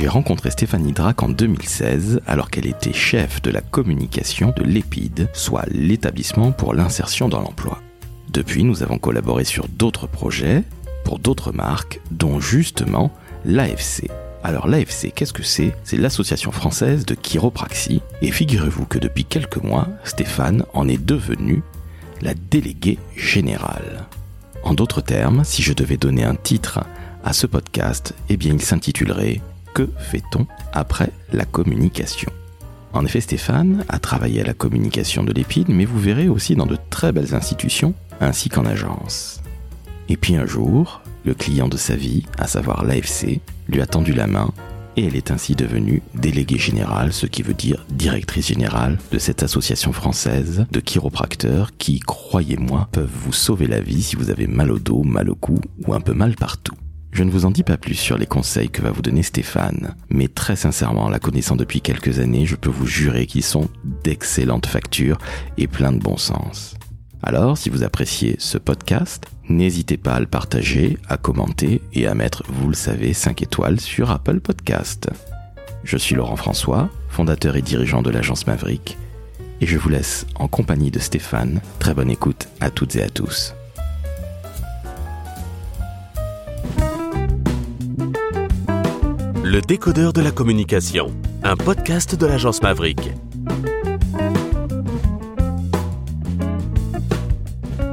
J'ai rencontré Stéphanie Drac en 2016 alors qu'elle était chef de la communication de l'EPID, soit l'établissement pour l'insertion dans l'emploi. Depuis, nous avons collaboré sur d'autres projets, pour d'autres marques, dont justement l'AFC. Alors l'AFC, qu'est-ce que c'est? C'est l'association française de chiropraxie. Et figurez-vous que depuis quelques mois, Stéphane en est devenu la déléguée générale. En d'autres termes, si je devais donner un titre à ce podcast, eh bien il s'intitulerait Que fait-on après la communication? En effet, Stéphane a travaillé à la communication de l'EPID, mais vous verrez aussi dans de très belles institutions, ainsi qu'en agence. Et puis un jour, le client de sa vie, à savoir l'AFC, lui a tendu la main et elle est ainsi devenue déléguée générale, ce qui veut dire directrice générale de cette association française de chiropracteurs qui, croyez-moi, peuvent vous sauver la vie si vous avez mal au dos, mal au cou ou un peu mal partout. Je ne vous en dis pas plus sur les conseils que va vous donner Stéphane, mais très sincèrement, la connaissant depuis quelques années, je peux vous jurer qu'ils sont d'excellentes factures et plein de bon sens. Alors, si vous appréciez ce podcast, n'hésitez pas à le partager, à commenter et à mettre, vous le savez, 5 étoiles sur Apple Podcast. Je suis Laurent François, fondateur et dirigeant de l'agence Maverick, et je vous laisse en compagnie de Stéphane. Très bonne écoute à toutes et à tous. Le décodeur de la communication, un podcast de l'agence Maverick.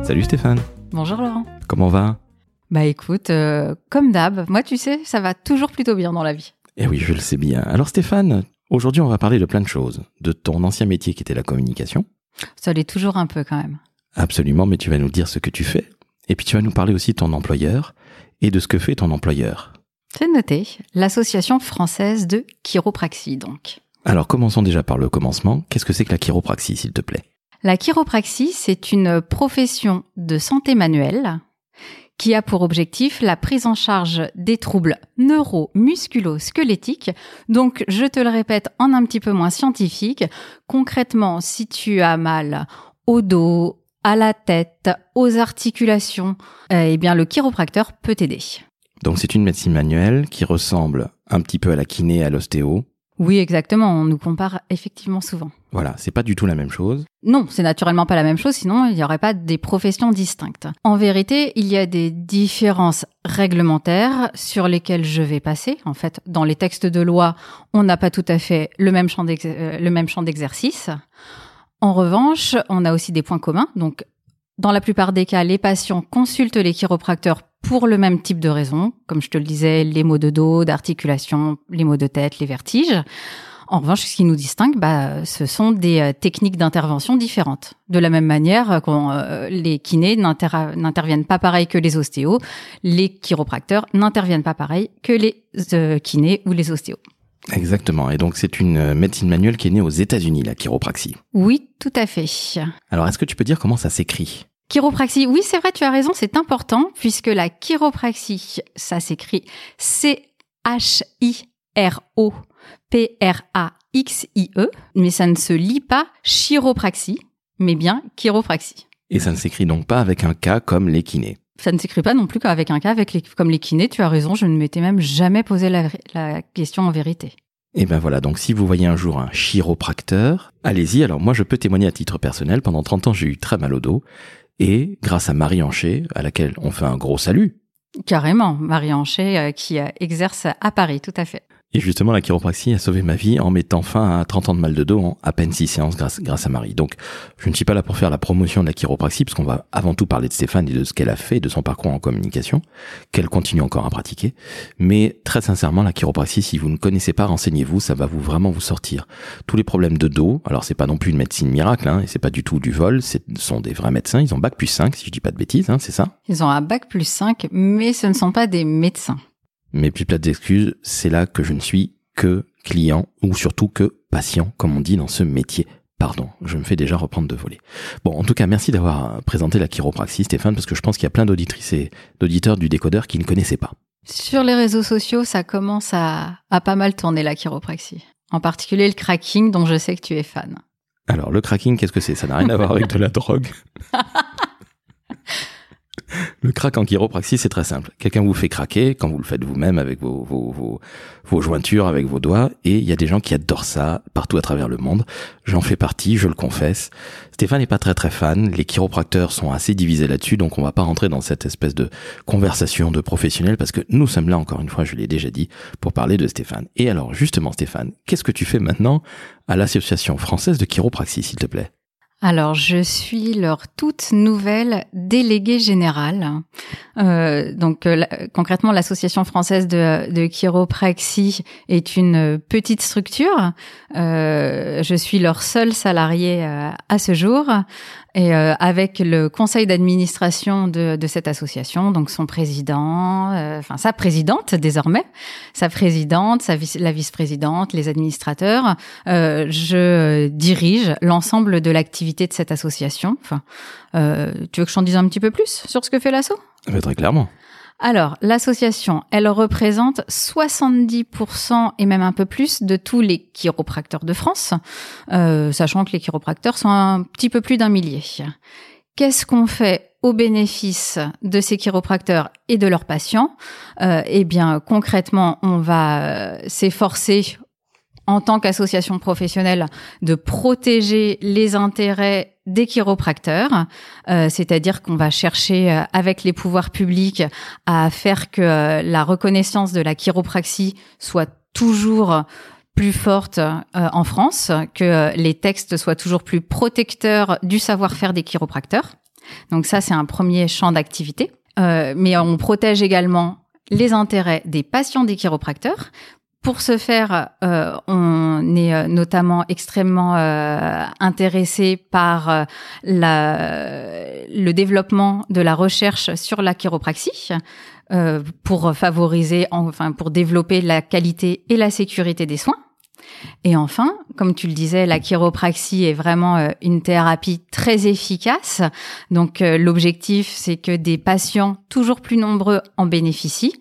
Salut Stéphane, Bonjour Laurent. comment va? Bah écoute, euh, comme d'hab, moi tu sais, ça va toujours plutôt bien dans la vie. Eh oui, je le sais bien. Alors Stéphane, aujourd'hui on va parler de plein de choses. De ton ancien métier qui était la communication. Ça l'est toujours un peu quand même. Absolument, mais tu vas nous dire ce que tu fais. Et puis tu vas nous parler aussi de ton employeur et de ce que fait ton employeur. C'est noté, l'association française de chiropraxie donc. Alors commençons déjà par le commencement. Qu'est-ce que c'est que la chiropraxie, s'il te plaît? La chiropraxie, c'est une profession de santé manuelle qui a pour objectif la prise en charge des troubles neuro-musculo-squelettiques. Donc, je te le répète en un petit peu moins scientifique, concrètement, si tu as mal au dos, à la tête, aux articulations, eh bien, le chiropracteur peut t'aider. Donc c'est une médecine manuelle qui ressemble un petit peu à la kiné et à l'ostéo. Oui, exactement. On nous compare effectivement souvent. Voilà, c'est pas du tout la même chose. Non, c'est naturellement pas la même chose, sinon il n'y aurait pas des professions distinctes. En vérité, il y a des différences réglementaires sur lesquelles je vais passer. En fait, dans les textes de loi, on n'a pas tout à fait le même champ euh, d'exercice. En revanche, on a aussi des points communs. Donc, dans la plupart des cas, les patients consultent les chiropracteurs pour le même type de raison, comme je te le disais, les maux de dos, d'articulation, les maux de tête, les vertiges. En revanche, ce qui nous distingue, bah, ce sont des euh, techniques d'intervention différentes. De la même manière euh, euh, les kinés n'inter- n'interviennent pas pareil que les ostéos, les chiropracteurs n'interviennent pas pareil que les euh, kinés ou les ostéos. Exactement. Et donc c'est une médecine manuelle qui est née aux États-Unis, la chiropraxie. Oui, tout à fait. Alors est-ce que tu peux dire comment ça s'écrit? Chiropraxie, oui, c'est vrai, tu as raison, c'est important, puisque la chiropraxie, ça s'écrit C-H-I-R-O-P-R-A-X-I-E, mais ça ne se lit pas chiropraxie, mais bien chiropraxie. Et ça ne s'écrit donc pas avec un K comme les kinés. Ça ne s'écrit pas non plus qu'avec un cas, avec les, comme les kinés, tu as raison, je ne m'étais même jamais posé la, la question en vérité. Et ben voilà, donc si vous voyez un jour un chiropracteur, allez-y. Alors moi je peux témoigner à titre personnel, pendant 30 ans j'ai eu très mal au dos. Et grâce à Marie Hanché, à laquelle on fait un gros salut, Carrément, Marie Hanchet, euh, qui euh, exerce à Paris, tout à fait. Et justement, la chiropraxie a sauvé ma vie en mettant fin à 30 ans de mal de dos en à peine 6 séances grâce, à Marie. Donc, je ne suis pas là pour faire la promotion de la chiropraxie, parce qu'on va avant tout parler de Stéphane et de ce qu'elle a fait, de son parcours en communication, qu'elle continue encore à pratiquer. Mais très sincèrement, la chiropraxie, si vous ne connaissez pas, renseignez-vous, ça va vous vraiment vous sortir. Tous les problèmes de dos, alors c'est pas non plus une médecine miracle, hein, et c'est pas du tout du vol, ce sont des vrais médecins, ils ont bac plus 5, si je dis pas de bêtises, hein, c'est ça? Ils ont un bac plus 5, mais ce ne sont pas des médecins. Mes plus plates excuses, c'est là que je ne suis que client ou surtout que patient, comme on dit dans ce métier. Pardon, je me fais déjà reprendre de voler. Bon, en tout cas, merci d'avoir présenté la chiropraxie, Stéphane, parce que je pense qu'il y a plein d'auditrices et d'auditeurs du décodeur qui ne connaissaient pas. Sur les réseaux sociaux, ça commence à, à pas mal tourner la chiropraxie. En particulier le cracking, dont je sais que tu es fan. Alors, le cracking, qu'est-ce que c'est? Ça n'a rien à voir avec de la drogue? Le crack en chiropraxie, c'est très simple. Quelqu'un vous fait craquer quand vous le faites vous-même avec vos, vos, vos, vos, jointures, avec vos doigts. Et il y a des gens qui adorent ça partout à travers le monde. J'en fais partie, je le confesse. Stéphane n'est pas très très fan. Les chiropracteurs sont assez divisés là-dessus, donc on va pas rentrer dans cette espèce de conversation de professionnels parce que nous sommes là, encore une fois, je l'ai déjà dit, pour parler de Stéphane. Et alors, justement, Stéphane, qu'est-ce que tu fais maintenant à l'Association française de chiropraxie, s'il te plaît? Alors, je suis leur toute nouvelle déléguée générale. Euh, donc, euh, concrètement, l'association française de, chiropraxie est une petite structure. Euh, je suis leur seul salarié euh, à ce jour et euh, avec le conseil d'administration de, de, cette association, donc son président, euh, enfin sa présidente désormais, sa présidente, sa vice, la vice-présidente, les administrateurs, euh, je dirige l'ensemble de l'activité de cette association. Enfin, tu veux que je t'en dise un petit peu plus sur ce que fait l'asso? Très clairement. Alors, l'association, elle représente 70% et même un peu plus de tous les chiropracteurs de France, euh, sachant que les chiropracteurs sont un petit peu plus d'un millier. Qu'est-ce qu'on fait au bénéfice de ces chiropracteurs et de leurs patients? Euh, Eh bien, concrètement, on va euh, s'efforcer en tant qu'association professionnelle de protéger les intérêts des chiropracteurs, euh, c'est-à-dire qu'on va chercher euh, avec les pouvoirs publics à faire que euh, la reconnaissance de la chiropraxie soit toujours plus forte en France, que les textes soient toujours plus protecteurs du savoir-faire des chiropracteurs. Donc ça, c'est un premier champ d'activité. mais on protège également les intérêts des patients des chiropracteurs pour ce faire, euh, on est euh, notamment extrêmement euh, intéressé par le développement de la recherche sur la chiropraxie pour favoriser, enfin pour développer la qualité et la sécurité des soins. Et enfin, comme tu le disais, la chiropraxie est vraiment une thérapie très efficace. Donc l'objectif, c'est que des patients toujours plus nombreux en bénéficient.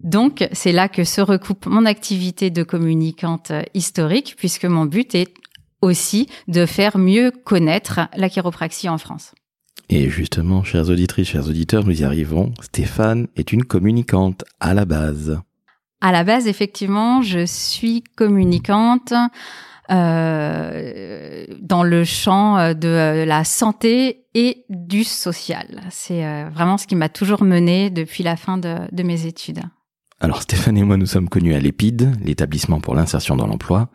Donc, c'est là que se recoupe mon activité de communicante historique, puisque mon but est aussi de faire mieux connaître la chiropraxie en France. Et justement, chers auditrices, chers auditeurs, nous y arrivons. Stéphane est une communicante à la base. À la base, effectivement, je suis communicante euh, dans le champ de la santé et du social. C'est euh, vraiment ce qui m'a toujours menée depuis la fin de, de mes études. Alors Stéphane et moi, nous sommes connus à l'EPID, l'établissement pour l'insertion dans l'emploi,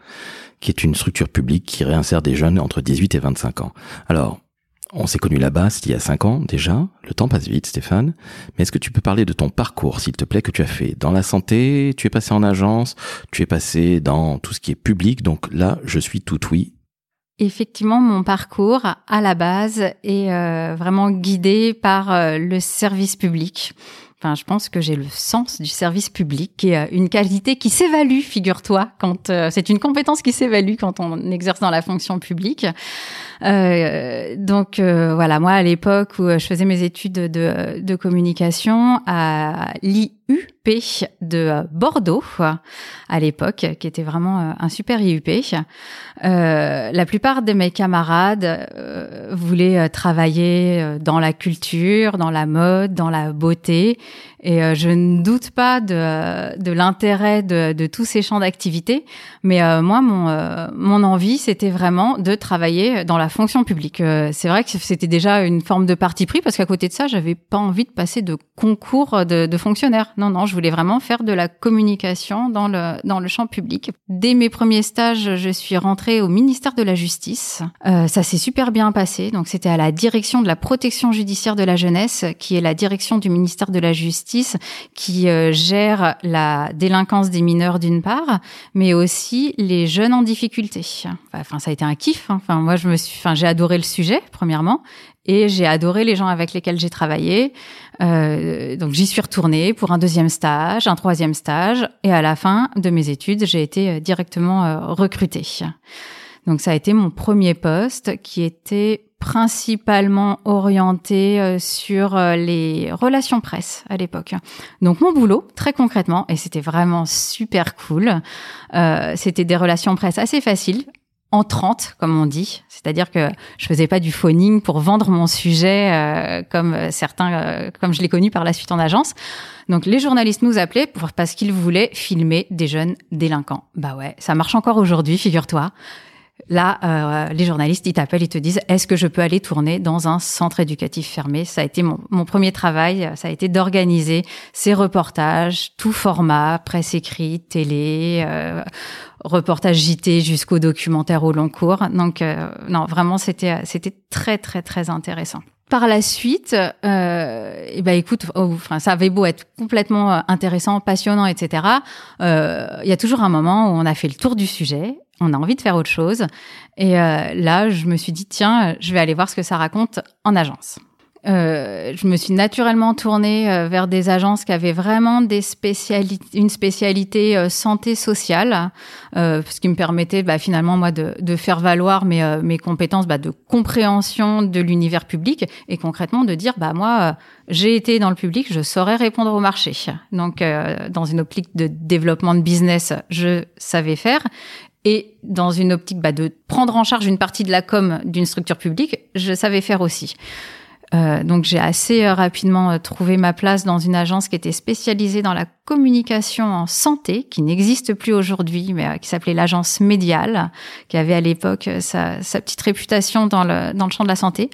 qui est une structure publique qui réinsère des jeunes entre 18 et 25 ans. Alors, on s'est connus là-bas, il y a 5 ans déjà. Le temps passe vite, Stéphane. Mais est-ce que tu peux parler de ton parcours, s'il te plaît, que tu as fait dans la santé Tu es passé en agence, tu es passé dans tout ce qui est public? Donc là, je suis tout oui. Effectivement, mon parcours à la base est euh, vraiment guidé par euh, le service public. Enfin, je pense que j'ai le sens du service public, qui est une qualité qui s'évalue, figure-toi, quand euh, c'est une compétence qui s'évalue quand on exerce dans la fonction publique. Euh, donc euh, voilà, moi à l'époque où je faisais mes études de, de communication à l'IUP de Bordeaux à l'époque, qui était vraiment un super IUP. Euh, la plupart de mes camarades voulaient travailler dans la culture, dans la mode, dans la beauté. Et euh, je ne doute pas de, de l'intérêt de, de, tous ces champs d'activité. Mais euh, moi, mon, euh, mon envie, c'était vraiment de travailler dans la fonction publique. c'est vrai que c'était déjà une forme de parti pris parce qu'à côté de ça, j'avais pas envie de passer de concours de, de fonctionnaires. Non, non, je voulais vraiment faire de la communication dans le, dans le champ public. Dès mes premiers stages, je suis rentrée au ministère de la Justice. ça s'est super bien passé. Donc, c'était à la direction de la protection judiciaire de la jeunesse, qui est la direction du ministère de la Justice qui euh, gère la délinquance des mineurs d'une part, mais aussi les jeunes en difficulté. Enfin, ça a été un kiff. Hein. Enfin, moi, j'ai adoré le sujet premièrement, et j'ai adoré les gens avec lesquels j'ai travaillé. Euh, donc j'y suis retournée pour un deuxième stage, un troisième stage, et à la fin de mes études, j'ai été euh, directement recrutée. Donc ça a été mon premier poste qui était principalement orienté euh, sur euh, les relations presse à l'époque. Donc mon boulot, très concrètement, et c'était vraiment super cool, euh, c'était des relations presse assez faciles, entrante, comme on dit. C'est-à-dire que je faisais pas du phoning pour vendre mon sujet euh, comme certains, euh, comme je l'ai connu par la suite en agence. Donc les journalistes nous appelaient pour, parce qu'ils voulaient filmer des jeunes délinquants. Bah ouais, ça marche encore aujourd'hui, figure-toi. Là, euh, les journalistes, ils t'appellent, ils te disent est-ce que je peux aller tourner dans un centre éducatif fermé? Ça a été mon, mon, premier travail, ça a été d'organiser ces reportages, tout format, presse écrite, télé, euh, reportage JT jusqu'au documentaire au long cours. Donc, euh, non, vraiment, c'était c'était très très très intéressant. Par la suite, euh, eh ben écoute, oh, ça avait beau être complètement euh, intéressant, passionnant, etc. Euh, il y a toujours un moment où on a fait le tour du sujet on a envie de faire autre chose. Et euh, là, je me suis dit, tiens, je vais aller voir ce que ça raconte en agence. Euh, je me suis naturellement tournée euh, vers des agences qui avaient vraiment des spécialités, une spécialité santé sociale, ce qui me permettait bah, finalement moi de, de, faire valoir mes, mes compétences bah, de compréhension de l'univers public et concrètement de dire bah moi j'ai été dans le public, je saurais répondre au marché. Donc dans une optique de développement de business, je savais faire et dans une optique bah, de prendre en charge une partie de la com d'une structure publique, je savais faire aussi. Euh, donc j'ai assez euh, rapidement euh, trouvé ma place dans une agence qui était spécialisée dans la communication en santé, qui n'existe plus aujourd'hui, mais qui s'appelait l'agence médiale, qui avait à l'époque sa, petite réputation dans le, dans le champ de la santé.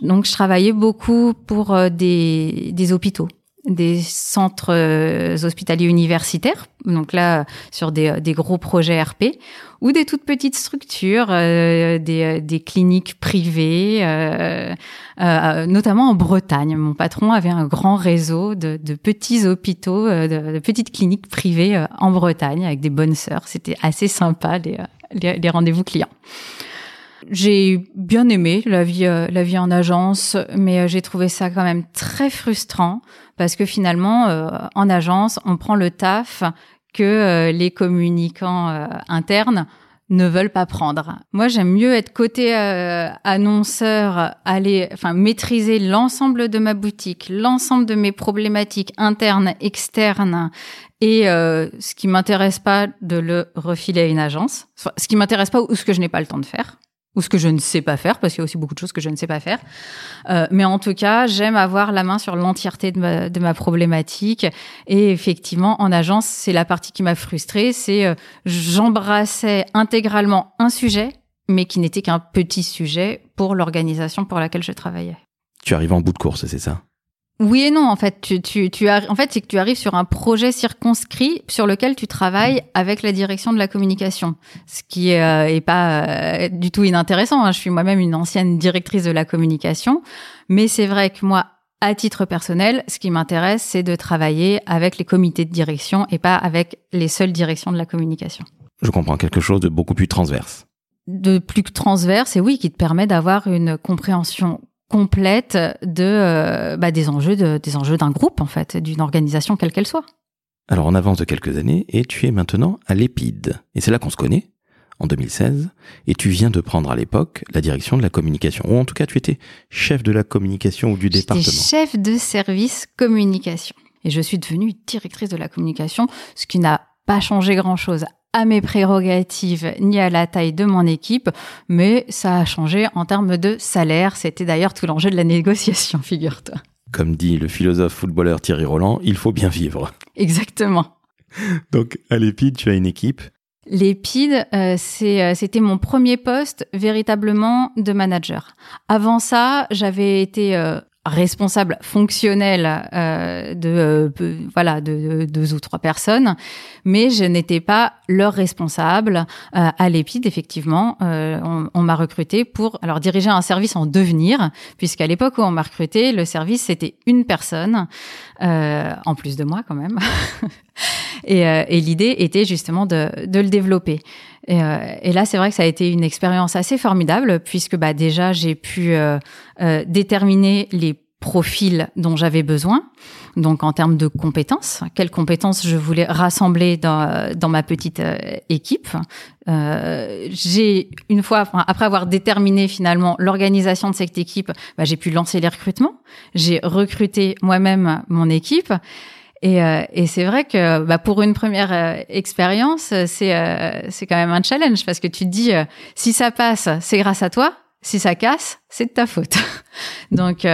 Donc je travaillais beaucoup pour des, des hôpitaux des centres euh, hospitaliers universitaires, donc là sur des, des, gros projets RP, ou des toutes petites structures, euh, des, des, cliniques privées, euh, notamment en Bretagne. Mon patron avait un grand réseau de, de petits hôpitaux, de, petites cliniques privées en Bretagne avec des bonnes sœurs. C'était assez sympa les, les, les rendez-vous clients. J'ai bien aimé la vie, la vie en agence, mais j'ai trouvé ça quand même très frustrant parce que finalement, euh, en agence, on prend le taf que euh, les communicants euh, internes ne veulent pas prendre. Moi, j'aime mieux être côté annonceur, aller, enfin, maîtriser l'ensemble de ma boutique, l'ensemble de mes problématiques internes, externes, et ce qui m'intéresse pas de le refiler à une agence, ce qui m'intéresse pas ou ce que je n'ai pas le temps de faire ou ce que je ne sais pas faire, parce qu'il y a aussi beaucoup de choses que je ne sais pas faire. Euh, mais en tout cas, j'aime avoir la main sur l'entièreté de ma, de ma problématique. Et effectivement, en agence, c'est la partie qui m'a frustrée, c'est euh, j'embrassais intégralement un sujet, mais qui n'était qu'un petit sujet pour l'organisation pour laquelle je travaillais. Tu arrives en bout de course, c'est ça? Oui et non, en fait, tu, tu, tu as, en fait, c'est que tu arrives sur un projet circonscrit sur lequel tu travailles avec la direction de la communication, ce qui est, euh, est pas euh, du tout inintéressant. Hein. Je suis moi-même une ancienne directrice de la communication, mais c'est vrai que moi, à titre personnel, ce qui m'intéresse, c'est de travailler avec les comités de direction et pas avec les seules directions de la communication. Je comprends quelque chose de beaucoup plus transverse. De plus transverse, et oui, qui te permet d'avoir une compréhension complète de euh, bah, des enjeux de, des enjeux d'un groupe en fait, d'une organisation quelle qu'elle soit. Alors on avance de quelques années et tu es maintenant à l'Épide et c'est là qu'on se connaît en 2016 et tu viens de prendre à l'époque la direction de la communication ou en tout cas tu étais chef de la communication ou du département. chef de service communication et je suis devenue directrice de la communication, ce qui n'a pas changé grand-chose à mes prérogatives ni à la taille de mon équipe, mais ça a changé en termes de salaire. C'était d'ailleurs tout l'enjeu de la négociation, figure-toi. Comme dit le philosophe footballeur Thierry Roland, il faut bien vivre. Exactement. Donc à l'Épide, tu as une équipe L'Épide, euh, euh, c'était mon premier poste véritablement de manager. Avant ça, j'avais été euh, responsable fonctionnel euh, de euh, voilà de, deux ou trois personnes mais je n'étais pas leur responsable euh, à l'épide effectivement. On, on m'a recruté pour alors diriger un service en devenir puisqu'à l'époque où on m'a recruté le service c'était une personne en plus de moi quand même et, et l'idée était justement de, de le développer et, et, là, c'est vrai que ça a été une expérience assez formidable puisque bah, déjà j'ai pu euh, euh, déterminer les profils dont j'avais besoin. Donc en termes de compétences, quelles compétences je voulais rassembler dans, dans ma petite euh, équipe. Euh, j'ai une fois, après avoir déterminé finalement l'organisation de cette équipe, bah, j'ai pu lancer les recrutements. J'ai recruté moi-même mon équipe. Et, euh, et c'est vrai que bah, pour une première euh, expérience, c'est euh, c'est quand même un challenge parce que tu te dis si ça passe, c'est grâce à toi. Si ça casse, c'est de ta faute. Donc,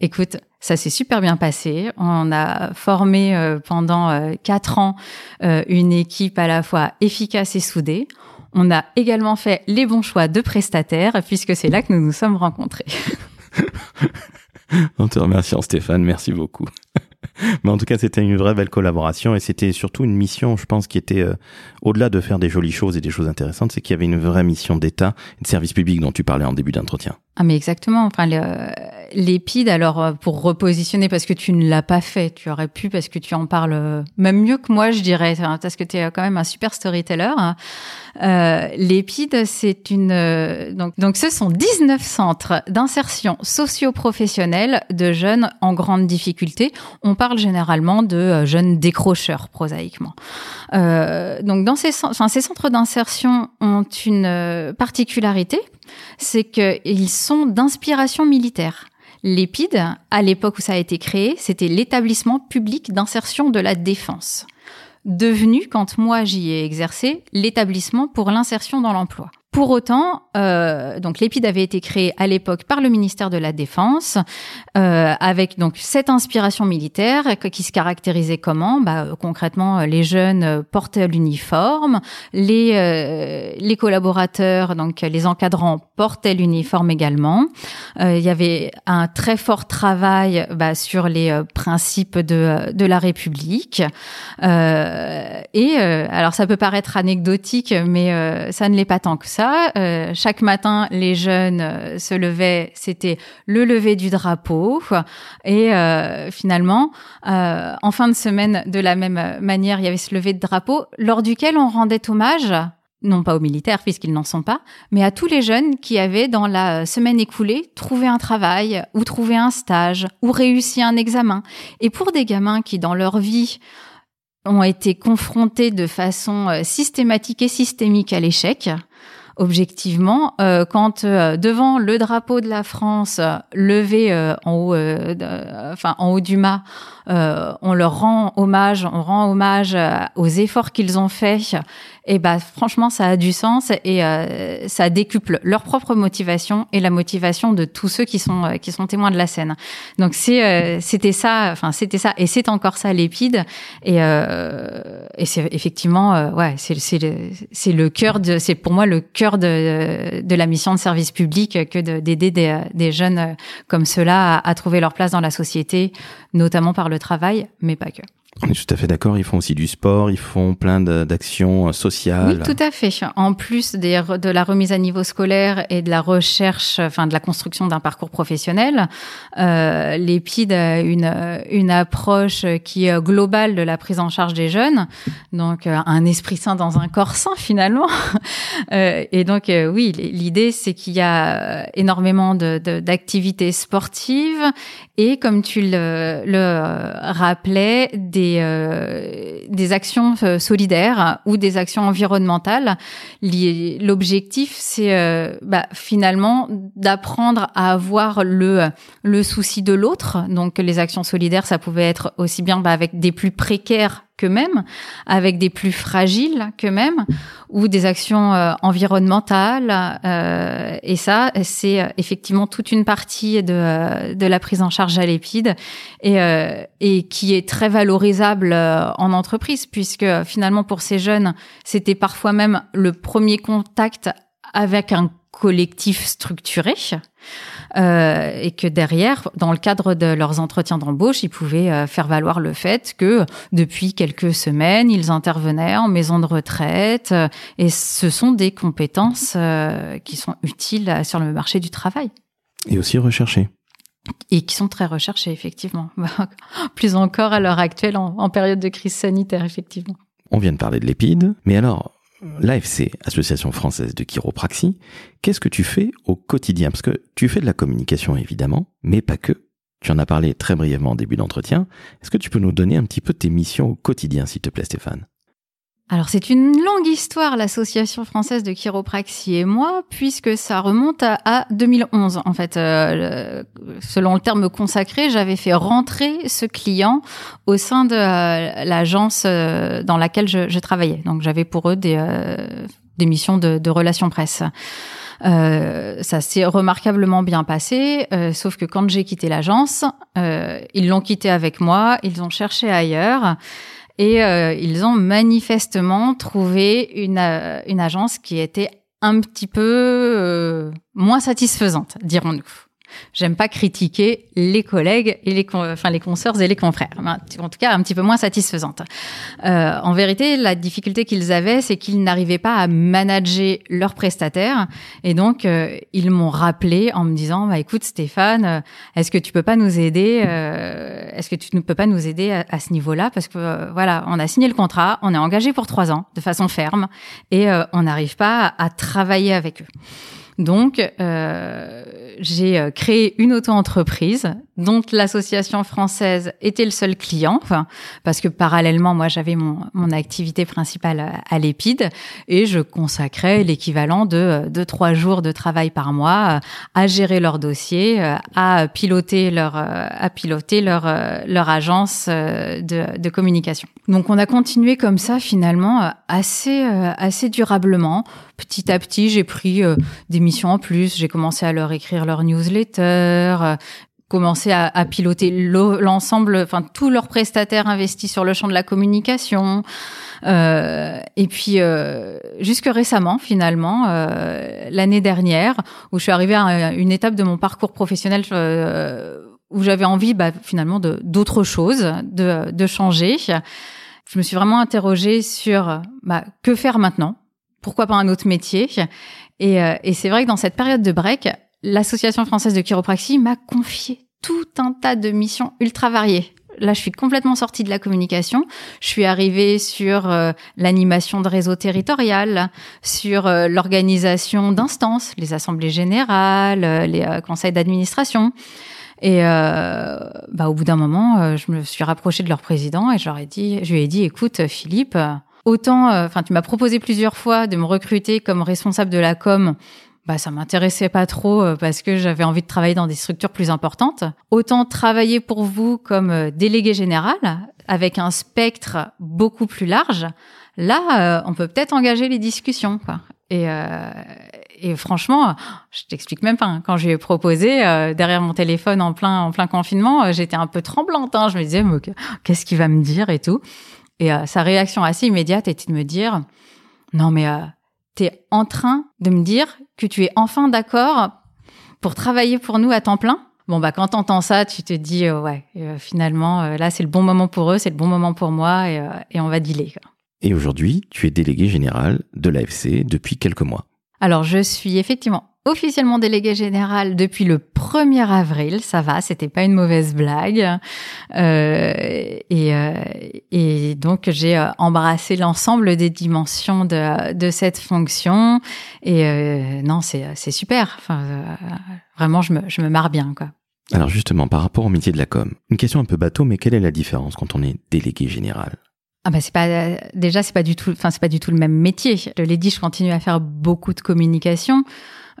écoute, ça s'est super bien passé. On a formé pendant quatre ans une équipe à la fois efficace et soudée. On a également fait les bons choix de prestataires puisque c'est là que nous nous sommes rencontrés. en te remerciant Stéphane, merci beaucoup. Mais en tout cas, c'était une vraie belle collaboration et c'était surtout une mission, je pense, qui était euh, au-delà de faire des jolies choses et des choses intéressantes, c'est qu'il y avait une vraie mission d'État et de service public dont tu parlais en début d'entretien. Ah mais exactement. Enfin, l'épide, alors euh, pour repositionner, parce que tu ne l'as pas fait, tu aurais pu parce que tu en parles euh, même mieux que moi, je dirais, parce que tu es quand même un super storyteller. Hein. Euh, L'épide, c'est une donc donc ce sont 19 centres d'insertion socio-professionnelle de jeunes en grande difficulté. On parle généralement de jeunes décrocheurs prosaïquement. Euh, donc dans ces, enfin, ces centres d'insertion ont une particularité c'est qu'ils sont d'inspiration militaire. L'EPID, à l'époque où ça a été créé, c'était l'établissement public d'insertion de la défense, devenu, quand moi j'y ai exercé, l'établissement pour l'insertion dans l'emploi. Pour autant, euh, donc l'EPID avait été créé à l'époque par le ministère de la Défense, euh, avec donc cette inspiration militaire qui se caractérisait comment? Bah, Concrètement, les jeunes portaient l'uniforme, les euh, les collaborateurs, donc les encadrants portaient l'uniforme également. Euh, il y avait un très fort travail bah, sur les euh, principes de de la République. Euh, et alors ça peut paraître anecdotique, mais ça ne l'est pas tant que ça. Euh, chaque matin, les jeunes euh, se levaient, c'était le lever du drapeau. Et euh, finalement, en fin de semaine, de la même manière, il y avait ce lever de drapeau, lors duquel on rendait hommage non pas aux militaires puisqu'ils n'en sont pas, mais à tous les jeunes qui avaient dans la semaine écoulée trouvé un travail ou trouvé un stage ou réussi un examen. Et pour des gamins qui dans leur vie ont été confrontés de façon systématique et systémique à l'échec, objectivement, euh, quand euh, devant le drapeau de la France levé euh, en haut, enfin en haut du mât, on leur rend hommage, on rend hommage aux efforts qu'ils ont faits et bah franchement ça a du sens et euh, ça décuple leur propre motivation et la motivation de tous ceux qui sont euh, qui sont témoins de la scène. Donc c'est euh, c'était ça, enfin c'était ça et c'est encore ça l'épide et et c'est effectivement ouais c'est c'est le, c'est le cœur de c'est pour moi le cœur de de la mission de service public que d'aider des, des jeunes comme ceux-là à trouver leur place dans la société, notamment par le travail, mais pas que. On est tout à fait d'accord. Ils font aussi du sport, ils font plein d'actions euh, sociales. Oui, tout à fait. En plus de la remise à niveau scolaire et de la recherche, enfin de la construction d'un parcours professionnel, euh, l'EPID a une, une approche qui est globale de la prise en charge des jeunes. Donc euh, un esprit sain dans un corps sain finalement. et donc oui, l'idée c'est qu'il y a énormément d'activités de, sportives et comme tu le, le rappelais, des des, euh, des actions euh, solidaires ou des actions environnementales. L'objectif, c'est euh, bah, finalement d'apprendre à avoir le, le souci de l'autre. Donc les actions solidaires, ça pouvait être aussi bien bah, avec des plus précaires qu'eux-mêmes, avec des plus fragiles qu'eux-mêmes, ou des actions euh, environnementales. Euh, et ça, c'est euh, effectivement toute une partie de, de la prise en charge à l'épide et, et qui est très valorisable en entreprise, puisque finalement pour ces jeunes, c'était parfois même le premier contact avec un collectif structuré. Euh, et que derrière, dans le cadre de leurs entretiens d'embauche, ils pouvaient euh, faire valoir le fait que depuis quelques semaines, ils intervenaient en maison de retraite euh, et ce sont des compétences qui sont utiles sur le marché du travail. Et aussi recherchées. Et qui sont très recherchées, effectivement. Plus encore à l'heure actuelle, en, en période de crise sanitaire, effectivement. On vient de parler de l'épide, mais alors, l'AFC, Association française de chiropraxie, qu'est-ce que tu fais au quotidien? Parce que tu fais de la communication évidemment, mais pas que. Tu en as parlé très brièvement en début d'entretien. Est-ce que tu peux nous donner un petit peu tes missions au quotidien, s'il te plaît, Stéphane? Alors c'est une longue histoire, l'association française de chiropraxie et moi, puisque ça remonte à, 2011. En fait, euh, selon le terme consacré, j'avais fait rentrer ce client au sein de euh, l'agence euh, dans laquelle je, travaillais. Donc j'avais pour eux des, missions de relations presse. ça s'est remarquablement bien passé, sauf que quand j'ai quitté l'agence, ils l'ont quitté avec moi, ils ont cherché ailleurs. Et euh, ils ont manifestement trouvé une, euh, une agence qui était un petit peu euh, moins satisfaisante, dirons-nous. J'aime pas critiquer les collègues et les, enfin les consoeurs et les confrères. En tout cas, un petit peu moins satisfaisante. Euh, en vérité, la difficulté qu'ils avaient, c'est qu'ils n'arrivaient pas à manager leurs prestataires. Et donc, euh, ils m'ont rappelé en me disant, bah, écoute Stéphane, euh, est-ce que tu peux pas nous aider euh, Est-ce que tu ne peux pas nous aider à, à ce niveau-là? Parce que euh, voilà, on a signé le contrat, on est engagé pour trois ans de façon ferme et on n'arrive pas à travailler avec eux. Donc, euh, j'ai euh, créé une auto-entreprise dont l'association française était le seul client, parce que parallèlement, moi, j'avais mon, mon activité principale à l'EPID et je consacrais l'équivalent de, de trois jours de travail par mois à gérer leur dossier, à piloter leur, à piloter leur, leur agence de, de communication. Donc, on a continué comme ça, finalement, assez, assez durablement. Petit à petit, j'ai pris des missions en plus. J'ai commencé à leur écrire leur newsletter, euh, commencé à, à piloter l'ensemble, enfin tous leurs prestataires investis sur le champ de la communication. Euh, et puis euh, jusque récemment, finalement, euh, l'année dernière, où je suis arrivée à une étape de mon parcours professionnel euh, où j'avais envie, bah, finalement, de d'autres choses, de, de changer. Je me suis vraiment interrogée sur bah, que faire maintenant? Pourquoi pas un autre métier et, euh, et c'est vrai que dans cette période de break, l'Association française de chiropraxie m'a confié tout un tas de missions ultra variées. Là, je suis complètement sortie de la communication. Je suis arrivée sur euh, l'animation de réseaux territorial, sur euh, l'organisation d'instances, les assemblées générales, les conseils d'administration. Et bah, au bout d'un moment, je me suis rapprochée de leur président et je dit, je lui ai dit, écoute, Philippe, Autant, euh, enfin, tu m'as proposé plusieurs fois de me recruter comme responsable de la com. Bah, ça m'intéressait pas trop euh, parce que j'avais envie de travailler dans des structures plus importantes. Autant travailler pour vous comme euh, délégué général avec un spectre beaucoup plus large. Là, on peut peut-être engager les discussions. Quoi. Et, et franchement, je t'explique même pas. Hein. Quand j'ai proposé derrière mon téléphone en plein en plein confinement, j'étais un peu tremblante. Hein. Je me disais, qu'est-ce qu'il va me dire et tout. Et euh, sa réaction assez immédiate était de me dire non mais euh, t'es en train de me dire que tu es enfin d'accord pour travailler pour nous à temps plein? Bon bah quand t'entends ça, tu te dis euh, ouais finalement là c'est le bon moment pour eux, c'est le bon moment pour moi et, et on va dealer. Et aujourd'hui, tu es délégué général de l'AFC depuis quelques mois. Alors je suis effectivement officiellement délégué général depuis le 1er avril. Ça va, c'était pas une mauvaise blague. Euh, et, euh, et, donc j'ai euh, embrassé l'ensemble des dimensions de, de cette fonction. Et euh, non, c'est super. Enfin, vraiment, je me, je me marre bien, quoi. Alors justement, par rapport au métier de la com, une question un peu bateau, mais quelle est la différence quand on est délégué général? Ah bah c'est pas déjà c'est pas du tout enfin c'est pas du tout le même métier. Je l'ai dit, je continue à faire beaucoup de communication.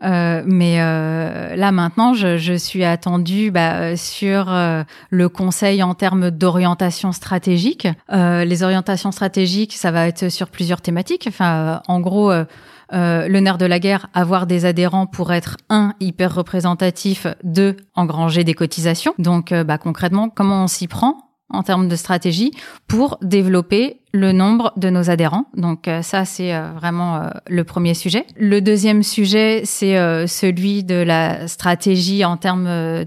Euh, mais euh, là maintenant, je, je suis attendue bah, sur euh, le conseil en termes d'orientation stratégique. Euh, les orientations stratégiques, ça va être sur plusieurs thématiques. Enfin, en gros. le nerf de la guerre, avoir des adhérents pour être un hyper représentatif, deux engranger des cotisations. Donc, bah, concrètement, comment on s'y prend? En termes de stratégie pour développer le nombre de nos adhérents. Donc euh, ça, c'est euh, vraiment euh, le premier sujet. Le deuxième sujet, c'est celui de la stratégie en termes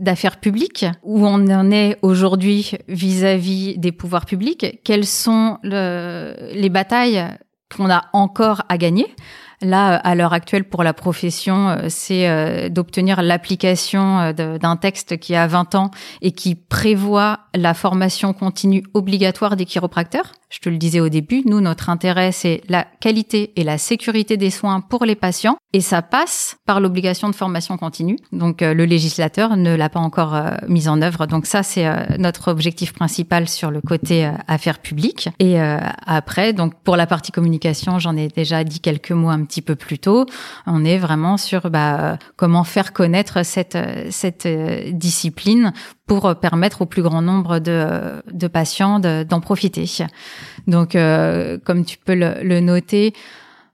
d'affaires publiques, où on en est aujourd'hui vis-à-vis des pouvoirs publics? Quelles sont le, les batailles qu'on a encore à gagner? Là, à l'heure actuelle, pour la profession, euh, c'est euh, d'obtenir l'application euh, d'un texte qui a 20 ans et qui prévoit la formation continue obligatoire des chiropracteurs. Je te le disais au début, nous, notre intérêt, c'est la qualité et la sécurité des soins pour les patients. Et ça passe par l'obligation de formation continue. Donc, le législateur ne l'a pas encore mise en œuvre. Donc, ça, c'est notre objectif principal sur le côté affaires publiques. Et après, donc, pour la partie communication, j'en ai déjà dit quelques mots un petit peu plus tôt. On est vraiment sur bah, comment faire connaître cette, cette euh, discipline pour permettre au plus grand nombre de, de patients d'en profiter. Donc, euh, comme tu peux le, le noter,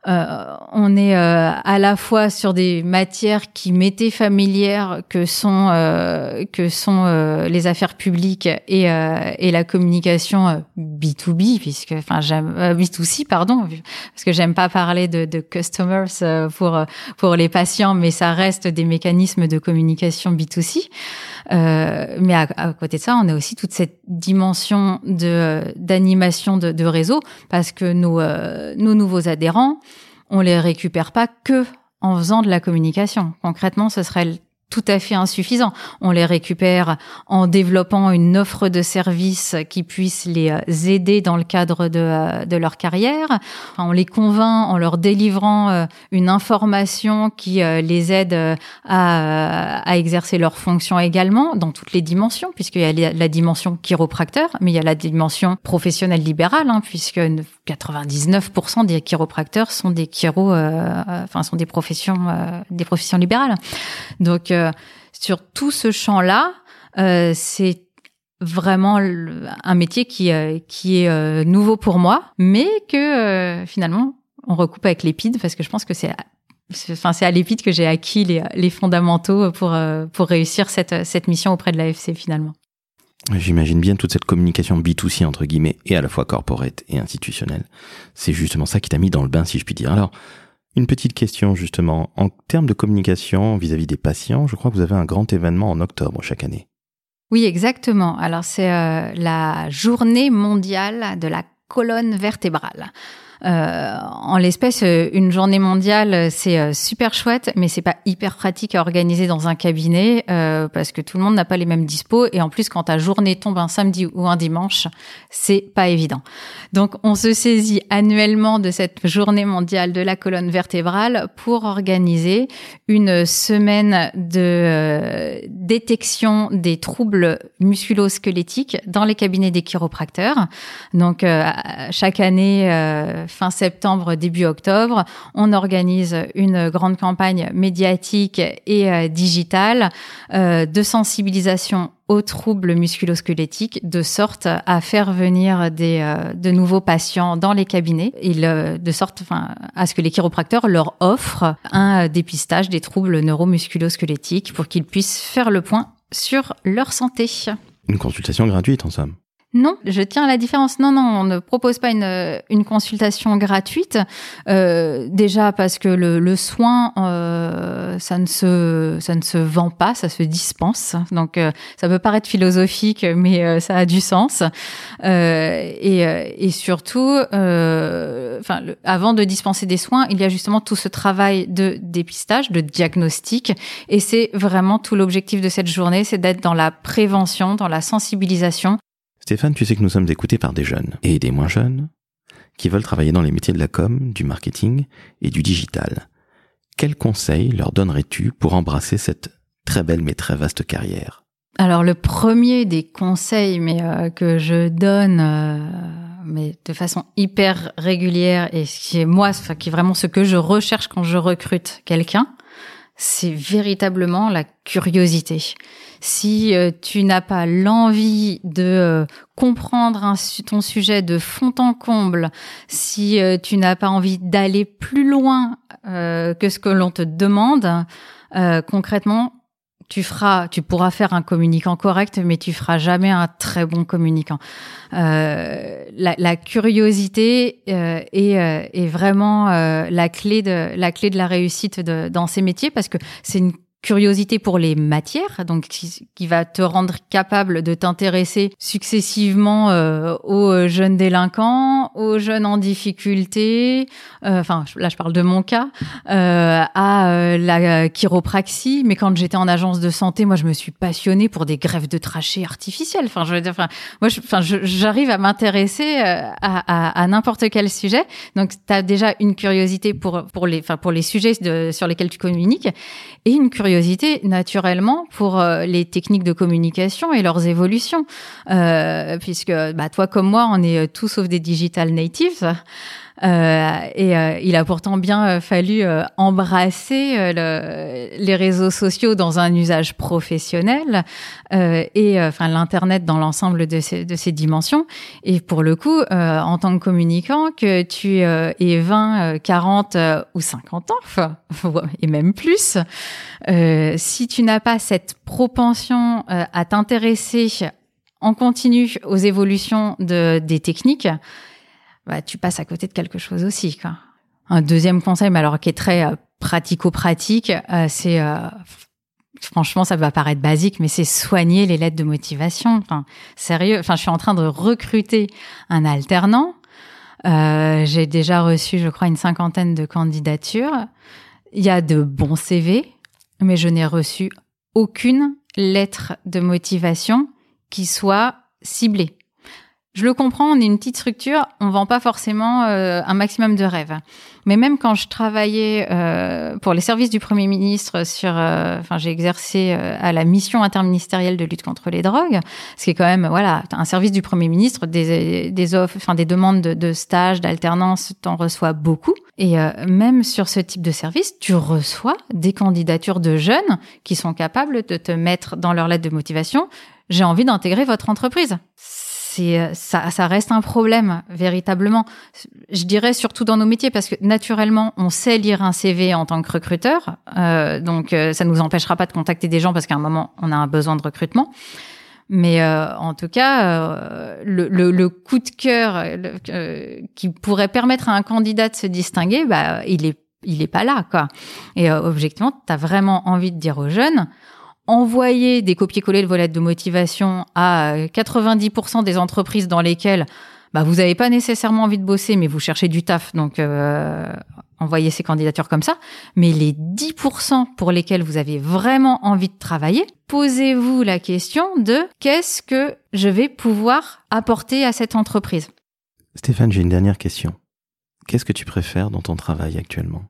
euh, on est euh, à la fois sur des matières qui m'étaient familières que sont euh, que sont les affaires publiques et, et la communication B2B puisque enfin j'aime B2C pardon parce que j'aime pas parler de, de customers pour pour les patients mais ça reste des mécanismes de communication B2C mais à, à, côté de ça on a aussi toute cette dimension de d'animation de, de réseau parce que nos nos nouveaux adhérents on les récupère pas que en faisant de la communication. Concrètement, ce serait tout à fait insuffisant. On les récupère en développant une offre de services qui puisse les euh, aider dans le cadre de, euh, de leur carrière. on les convainc en leur délivrant euh, une information qui les aide à, à exercer leurs fonctions également dans toutes les dimensions, puisqu'il y a la dimension chiropracteur, mais il y a la dimension professionnelle libérale, hein, puisque 99% des chiropracteurs sont des chiro, enfin sont des professions, des professions libérales. Donc sur tout ce champ-là, euh, c'est vraiment un métier qui, euh, qui est euh, nouveau pour moi, mais que finalement on recoupe avec l'épide parce que je pense que c'est enfin c'est à l'épide que j'ai acquis les, les, fondamentaux pour pour réussir cette cette mission auprès de l'AFC finalement. J'imagine bien toute cette communication B2C entre guillemets et à la fois corporate et institutionnelle. C'est justement ça qui t'a mis dans le bain si je puis dire. Alors, une petite question justement. En termes de communication vis-à-vis des patients, je crois que vous avez un grand événement en octobre chaque année. Oui, exactement. Alors c'est euh, la journée mondiale de la colonne vertébrale. Euh, en l'espèce, euh, une journée mondiale, c'est euh, super chouette, mais c'est pas hyper pratique à organiser dans un cabinet parce que tout le monde n'a pas les mêmes dispos et en plus, quand ta journée tombe un samedi ou un dimanche, c'est pas évident. Donc, on se saisit annuellement de cette journée mondiale de la colonne vertébrale pour organiser une semaine de détection des troubles musculo-squelettiques dans les cabinets des chiropracteurs. Donc, chaque année fin septembre, début octobre. On organise une grande campagne médiatique et euh, digitale euh, de sensibilisation aux troubles musculosquelettiques de sorte à faire venir des, euh, de nouveaux patients dans les cabinets et de sorte à ce que les chiropracteurs leur offrent un dépistage des troubles neuromusculosquelettiques pour qu'ils puissent faire le point sur leur santé. Une consultation gratuite en somme. Non, je tiens à la différence. Non, non, on ne propose pas une, une consultation gratuite. Euh, déjà parce que le, le soin, euh, ça ne se ça ne se vend pas, ça se dispense. Donc euh, ça peut paraître philosophique, mais euh, ça a du sens. Euh, et, et surtout, enfin, avant de dispenser des soins, il y a justement tout ce travail de dépistage, de diagnostic, et c'est vraiment tout l'objectif de cette journée, c'est d'être dans la prévention, dans la sensibilisation Stéphane, tu sais que nous sommes écoutés par des jeunes et des moins jeunes qui veulent travailler dans les métiers de la com, du marketing et du digital. Quels conseils leur donnerais-tu pour embrasser cette très belle mais très vaste carrière? Alors le premier des conseils euh, que je donne euh, mais de façon hyper régulière et qui est moi qui est vraiment ce que je recherche quand je recrute quelqu'un, c'est véritablement la curiosité. Si euh, tu n'as pas l'envie de euh, comprendre ton sujet de fond en comble, si euh, tu n'as pas envie d'aller plus loin que ce que l'on te demande, concrètement, tu feras, tu pourras faire un communicant correct, mais tu feras jamais un très bon communicant. Euh, la, la, curiosité euh, est, euh, est, vraiment euh, la clé de la clé de la réussite de, dans ces métiers parce que c'est une curiosité pour les matières, donc qui, va te rendre capable de t'intéresser successivement euh, aux jeunes délinquants, aux jeunes en difficulté, euh, enfin là je parle de mon cas, euh, à la chiropraxie. Mais quand j'étais en agence de santé, moi je me suis passionnée pour des greffes de trachées artificielles. Enfin je veux dire, enfin moi, enfin j'arrive à m'intéresser à, à, à n'importe quel sujet. Donc tu as déjà une curiosité pour pour les, enfin pour les sujets de, sur lesquels tu communiques et une curiosité naturellement pour euh, les techniques de communication et leurs évolutions, euh, puisque bah, toi comme moi, on est euh, tous sauf des digital natives. Euh, et euh, il a pourtant bien euh, fallu embrasser le, les réseaux sociaux dans un usage professionnel et enfin l'internet dans l'ensemble de ces, de dimensions. Et pour le coup, en tant que communicant, que tu aies 20, 40 ou 50 ans, et même plus, si tu n'as pas cette propension à t'intéresser en continu aux évolutions de, des techniques, bah, tu passes à côté de quelque chose aussi. Un deuxième conseil, mais alors qui est très euh, pratico-pratique, euh, c'est euh, franchement, ça va paraître basique, mais c'est soigner les lettres de motivation. Sérieux. Enfin, je suis en train de recruter un alternant. J'ai déjà reçu, je crois, une cinquantaine de candidatures. Il y a de bons CV, mais je n'ai reçu aucune lettre de motivation qui soit ciblée. Je le comprends, on est une petite structure, on vend pas forcément euh, un maximum de rêves. Mais même quand je travaillais euh, pour les services du Premier ministre sur, euh, j'ai exercé à la mission interministérielle de lutte contre les drogues, ce qui est quand même voilà un service du Premier ministre, des, des offres, enfin des demandes de, de stage, d'alternance, t'en reçois beaucoup. Et même sur ce type de service, tu reçois des candidatures de jeunes qui sont capables de te mettre dans leur lettre de motivation. J'ai envie d'intégrer votre entreprise c'est ça, ça reste un problème véritablement. Je dirais surtout dans nos métiers parce que naturellement on sait lire un CV en tant que recruteur, euh, donc euh, ça nous empêchera pas de contacter des gens parce qu'à un moment on a un besoin de recrutement. Mais euh, en tout cas, euh, le, le, le, coup de cœur euh, qui pourrait permettre à un candidat de se distinguer, bah il est il est pas là quoi. Et objectivement, tu as vraiment envie de dire aux jeunes envoyer des copier-coller de vos lettres de motivation à 90% des entreprises dans lesquelles bah, vous n'avez pas nécessairement envie de bosser, mais vous cherchez du taf, donc euh, envoyez ces candidatures comme ça. Mais les 10% pour lesquels vous avez vraiment envie de travailler, posez-vous la question de qu'est-ce que je vais pouvoir apporter à cette entreprise. Stéphane, j'ai une dernière question. Qu'est-ce que tu préfères dans ton travail actuellement?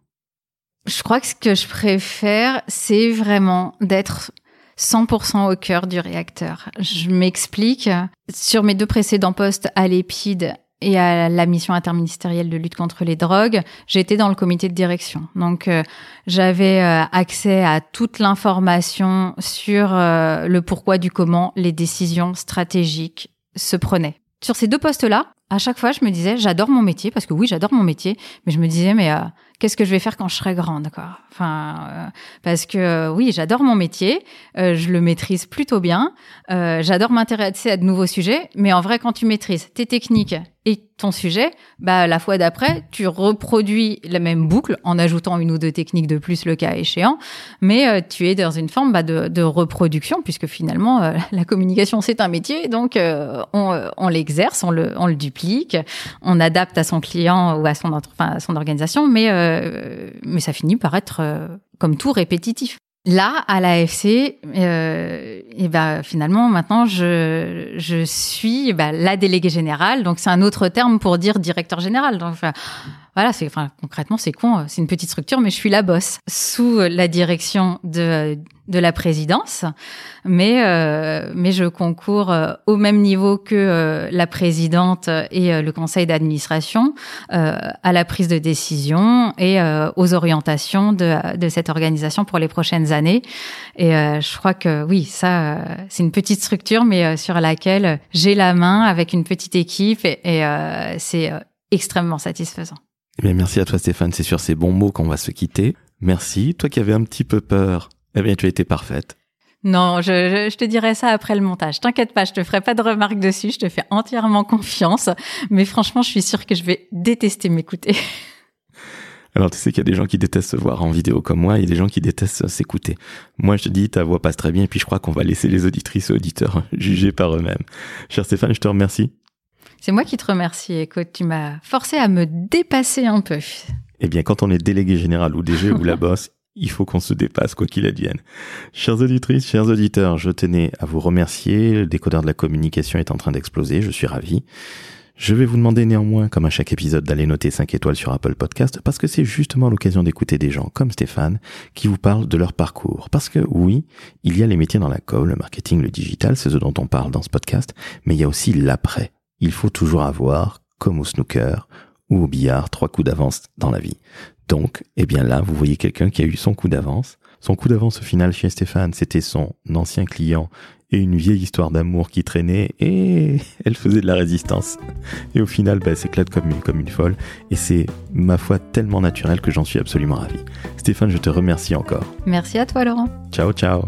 Je crois que ce que je préfère, c'est vraiment d'être 100% au cœur du réacteur. Je m'explique. Sur mes deux précédents postes à l'EPID et à la mission interministérielle de lutte contre les drogues, j'étais dans le comité de direction. Donc euh, j'avais euh, accès à toute l'information sur euh, le pourquoi du comment les décisions stratégiques se prenaient. Sur ces deux postes-là, à chaque fois, je me disais, j'adore mon métier, parce que oui, j'adore mon métier, mais je me disais, mais qu'est-ce que je vais faire quand je serai grande quoi. Enfin euh, parce que euh, oui j'adore mon métier euh, je le maîtrise plutôt bien j'adore m'intéresser à de nouveaux sujets mais en vrai quand tu maîtrises tes techniques et ton sujet bah la fois d'après tu reproduis la même boucle en ajoutant une ou deux techniques de plus le cas échéant. Mais tu es dans une forme bah, de, de, reproduction puisque finalement la communication c'est un métier. Donc on, on l'exerce on le, on le duplique on adapte à son client ou à son enfin, à son organisation. Mais euh, mais ça finit par être euh, comme tout répétitif. Là, à l'AFC, euh, et ben finalement maintenant je je suis bah, la déléguée générale, donc c'est un autre terme pour dire directeur général. Voilà, c'est enfin concrètement c'est con, c'est une petite structure, mais je suis la bosse sous la direction de de la présidence, mais euh, mais je concours euh, au même niveau que euh, la présidente et le conseil d'administration à la prise de décision et aux orientations de, de cette organisation pour les prochaines années. Et je crois que oui, ça c'est une petite structure, mais sur laquelle j'ai la main avec une petite équipe et, et c'est extrêmement satisfaisant. Eh bien, merci à toi Stéphane, c'est sur ces bons mots qu'on va se quitter. Merci, toi qui avais un petit peu peur eh bien, tu as été parfaite. Non, je, je, te dirai ça après le montage. T'inquiète pas, je te ferai pas de remarques dessus. Je te fais entièrement confiance. Mais franchement, je suis sûre que je vais détester m'écouter. Alors tu sais qu'il y a des gens qui détestent se voir en vidéo comme moi, il y a des gens qui détestent s'écouter. Moi je te dis, ta voix passe très bien, et puis je crois qu'on va laisser les auditrices et auditeurs juger par eux-mêmes. Cher Stéphane, je te remercie. C'est moi qui te remercie. Écoute, tu m'as forcé à me dépasser un peu. Eh bien, quand on est délégué général ou DG ou la bosse, il faut qu'on se dépasse, quoi qu'il advienne. Chers auditrices, chers auditeurs, je tenais à vous remercier. Le décodeur de la communication est en train d'exploser. Je suis ravi. Je vais vous demander néanmoins, comme à chaque épisode, d'aller noter 5 étoiles sur Apple Podcast parce que c'est justement l'occasion d'écouter des gens comme Stéphane qui vous parlent de leur parcours. Parce que oui, il y a les métiers dans la com, le marketing, le digital, c'est ce dont on parle dans ce podcast, mais il y a aussi l'après. Il faut toujours avoir, comme au snooker ou au billard, trois coups d'avance dans la vie. Donc, eh bien là, vous voyez quelqu'un qui a eu son coup d'avance. Son coup d'avance au final chez Stéphane, c'était son ancien client et une vieille histoire d'amour qui traînait et elle faisait de la résistance. Et au final, bah, s'éclate comme une, comme une folle et c'est, ma foi, tellement naturel que j'en suis absolument ravi. Stéphane, je te remercie encore. Merci à toi, Laurent. Ciao, ciao.